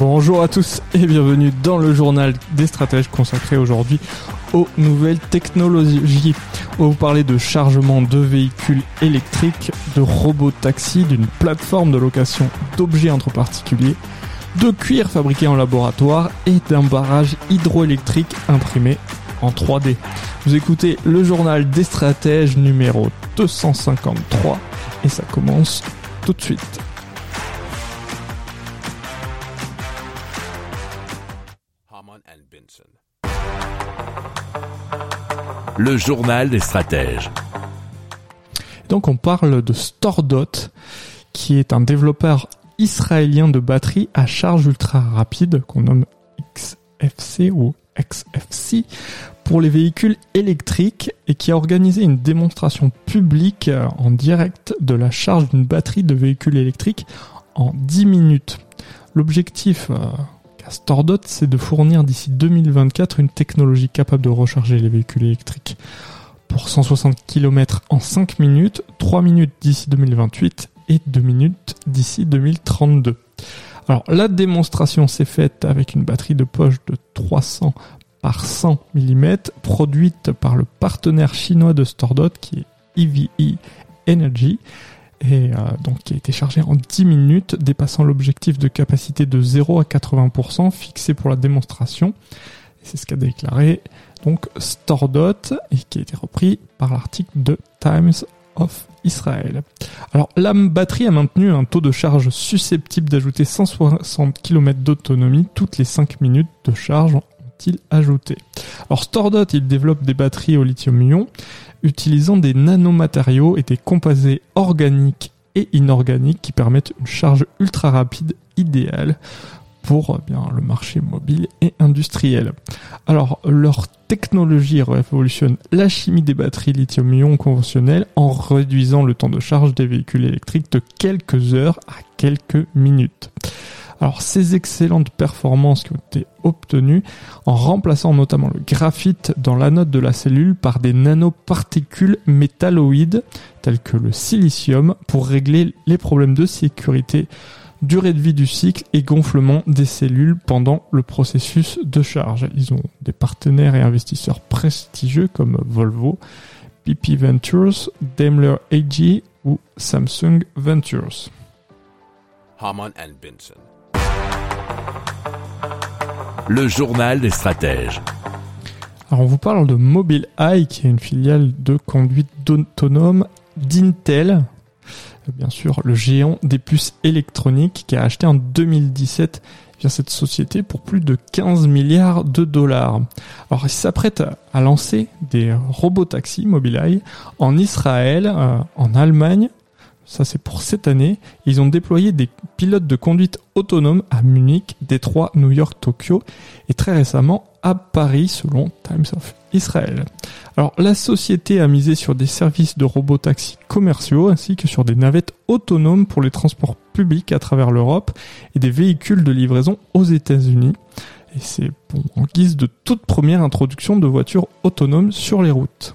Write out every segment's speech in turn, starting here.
Bonjour à tous et bienvenue dans le journal des stratèges consacré aujourd'hui aux nouvelles technologies. On va vous parler de chargement de véhicules électriques, de robots taxis, d'une plateforme de location d'objets entre particuliers, de cuir fabriqué en laboratoire et d'un barrage hydroélectrique imprimé en 3D. Vous écoutez le journal des stratèges numéro 253 et ça commence tout de suite. Le journal des stratèges. Donc on parle de StoreDot, qui est un développeur israélien de batteries à charge ultra rapide, qu'on nomme XFC ou XFC, pour les véhicules électriques et qui a organisé une démonstration publique euh, en direct de la charge d'une batterie de véhicule électrique en 10 minutes. L'objectif qu'a StoreDot, c'est de fournir d'ici 2024 une technologie capable de recharger les véhicules électriques pour 160 km en 5 minutes, 3 minutes d'ici 2028 et 2 minutes d'ici 2032. Alors la démonstration s'est faite avec une batterie de poche de 300 par 100 mm produite par le partenaire chinois de StoreDot qui est EVE Energy et euh, donc qui a été chargée en 10 minutes dépassant l'objectif de capacité de 0 à 80% fixé pour la démonstration. C'est ce qu'a déclaré donc StoreDot et qui a été repris par l'article de Times of Israel. Alors la batterie a maintenu un taux de charge susceptible d'ajouter 160 km d'autonomie toutes les 5 minutes de charge ont-ils ajouté. Alors StoreDot il développe des batteries au lithium-ion utilisant des nanomatériaux et des composés organiques et inorganiques qui permettent une charge ultra rapide idéale pour eh bien le marché mobile et industriel. Alors leur technologie révolutionne la chimie des batteries lithium-ion conventionnelles en réduisant le temps de charge des véhicules électriques de quelques heures à quelques minutes. Alors ces excellentes performances qui ont été obtenues en remplaçant notamment le graphite dans l'anode de la cellule par des nanoparticules métalloïdes telles que le silicium pour régler les problèmes de sécurité durée de vie du cycle et gonflement des cellules pendant le processus de charge. Ils ont des partenaires et investisseurs prestigieux comme Volvo, PP Ventures, Daimler AG ou Samsung Ventures. Le journal des stratèges. Alors on vous parle de Mobileye qui est une filiale de conduite autonome d'Intel, bien sûr le géant des puces électroniques qui a acheté en 2017 via cette société pour plus de 15 milliards de dollars. Alors il s'apprête à lancer des robots taxis Mobileye en Israël, euh, en Allemagne. Ça c'est pour cette année. Ils ont déployé des pilotes de conduite autonome à Munich, Détroit, New York, Tokyo et très récemment à Paris selon Times of Israel. Alors la société a misé sur des services de robots taxis commerciaux ainsi que sur des navettes autonomes pour les transports publics à travers l'Europe et des véhicules de livraison aux États-Unis. Et c'est en guise de toute première introduction de voitures autonomes sur les routes.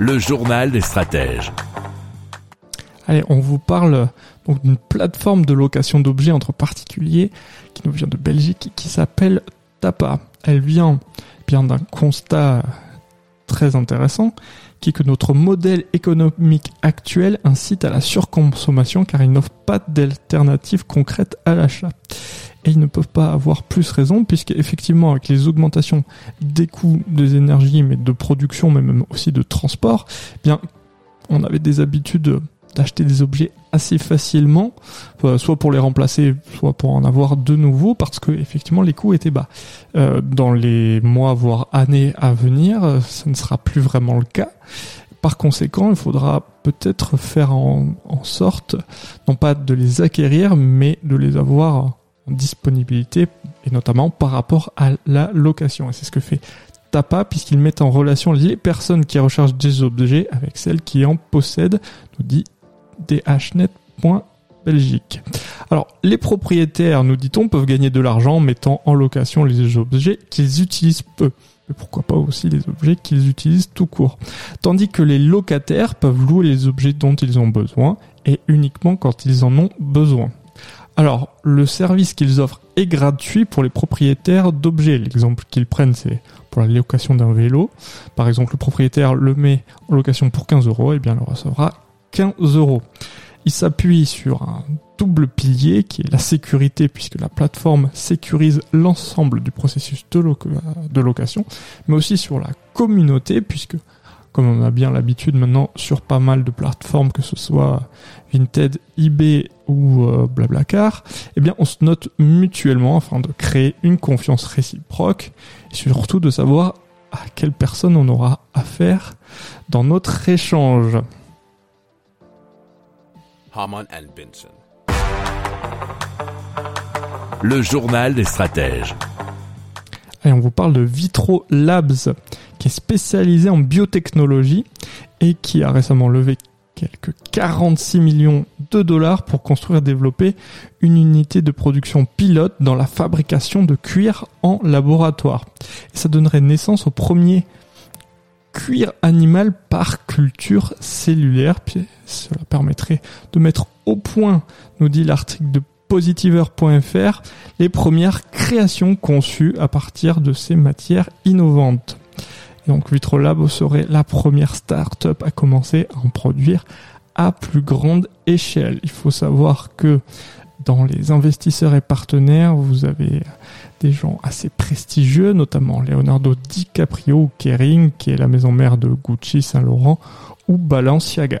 Le journal des stratèges. Allez, on vous parle donc d'une plateforme de location d'objets entre particuliers qui nous vient de Belgique qui s'appelle Tapa. Elle vient bien d'un constat très intéressant, qui est que notre modèle économique actuel incite à la surconsommation car il n'offre pas d'alternative concrète à l'achat. Et ils ne peuvent pas avoir plus raison puisque effectivement avec les augmentations des coûts des énergies mais de production mais même aussi de transport, eh bien on avait des habitudes d'acheter des objets assez facilement, euh, soit pour les remplacer, soit pour en avoir de nouveaux, parce que effectivement les coûts étaient bas. Euh, dans les mois voire années à venir, ce ne sera plus vraiment le cas. Par conséquent, il faudra peut-être faire en, sorte, non pas de les acquérir, mais de les avoir disponibilité, et notamment par rapport à la location. Et c'est ce que fait Tapa, puisqu'ils mettent en relation les personnes qui recherchent des objets avec celles qui en possèdent, nous dit dhnet.belgique. Alors, les propriétaires, nous dit-on, peuvent gagner de l'argent en mettant en location les objets qu'ils utilisent peu. Mais pourquoi pas aussi les objets qu'ils utilisent tout court. Tandis que les locataires peuvent louer les objets dont ils ont besoin et uniquement quand ils en ont besoin. Alors, le service qu'ils offrent est gratuit pour les propriétaires d'objets. L'exemple qu'ils prennent, c'est pour la location d'un vélo. Par exemple, le propriétaire le met en location pour 15 euros, et bien il recevra 15 euros. Il s'appuie sur un double pilier qui est la sécurité puisque la plateforme sécurise l'ensemble du processus de, location, mais aussi sur la communauté puisque comme on a bien l'habitude maintenant sur pas mal de plateformes, que ce soit Vinted, eBay ou euh, Blablacar, eh bien on se note mutuellement afin de créer une confiance réciproque et surtout de savoir à quelle personne on aura affaire dans notre échange. Le journal des stratèges. Et on vous parle de Vitro Labs, qui est spécialisé en biotechnologie et qui a récemment levé quelques 46 millions de dollars pour construire et développer une unité de production pilote dans la fabrication de cuir en laboratoire. Et ça donnerait naissance au premier cuir animal par culture cellulaire. Puis cela permettrait de mettre au point, nous dit l'article de positiver.fr, les premières créations conçues à partir de ces matières innovantes. donc Vitrolab serait la première start-up à commencer à en produire à plus grande échelle. Il faut savoir que dans les investisseurs et partenaires, vous avez des gens assez prestigieux, notamment Leonardo DiCaprio ou Kering, qui est la maison mère de Gucci, Saint-Laurent ou Balenciaga.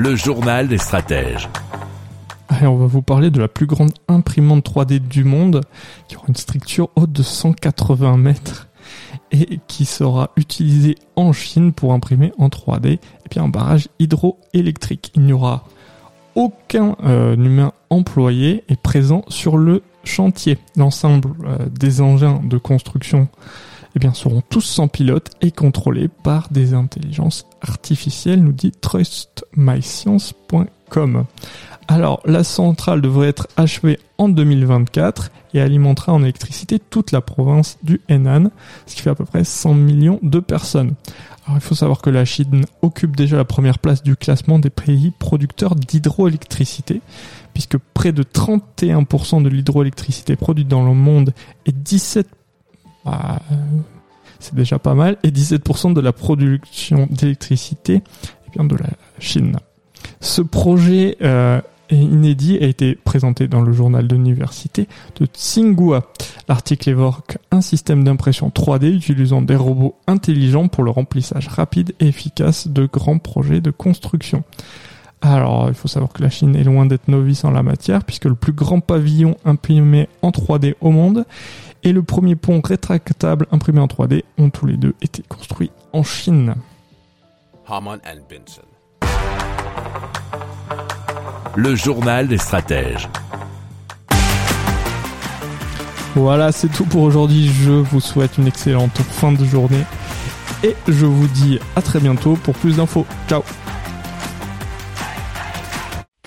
Le journal des stratèges. on va vous parler de la plus grande imprimante 3D du monde, qui aura une structure haute de 180 mètres et qui sera utilisée en Chine pour imprimer en 3D et puis un barrage hydroélectrique. Il n'y aura aucun euh, humain employé est présent sur le chantier. L'ensemble euh, des engins de construction eh seront tous sans pilote et contrôlés par des intelligences artificielles, nous dit trustmyscience.com. Alors, la centrale devrait être achevée en 2024 et alimentera en électricité toute la province du Henan, ce qui fait à peu près 100 millions de personnes. Alors, il faut savoir que la Chine occupe déjà la première place du classement des pays producteurs d'hydroélectricité, puisque près de 31% de l'hydroélectricité produite dans le monde est 17 bah, euh, c'est déjà pas mal, et 17% de la production d'électricité vient de la Chine. Ce projet euh, inédit a été présenté dans le journal d'université de Tsinghua. L'article évoque un système d'impression 3D utilisant des robots intelligents pour le remplissage rapide et efficace de grands projets de construction. Alors, il faut savoir que la Chine est loin d'être novice en la matière, puisque le plus grand pavillon imprimé en 3D au monde et le premier pont rétractable imprimé en 3D ont tous les deux été construits en Chine. Le journal des stratèges. Voilà, c'est tout pour aujourd'hui. Je vous souhaite une excellente fin de journée Et je vous dis à très bientôt pour plus d'infos. Ciao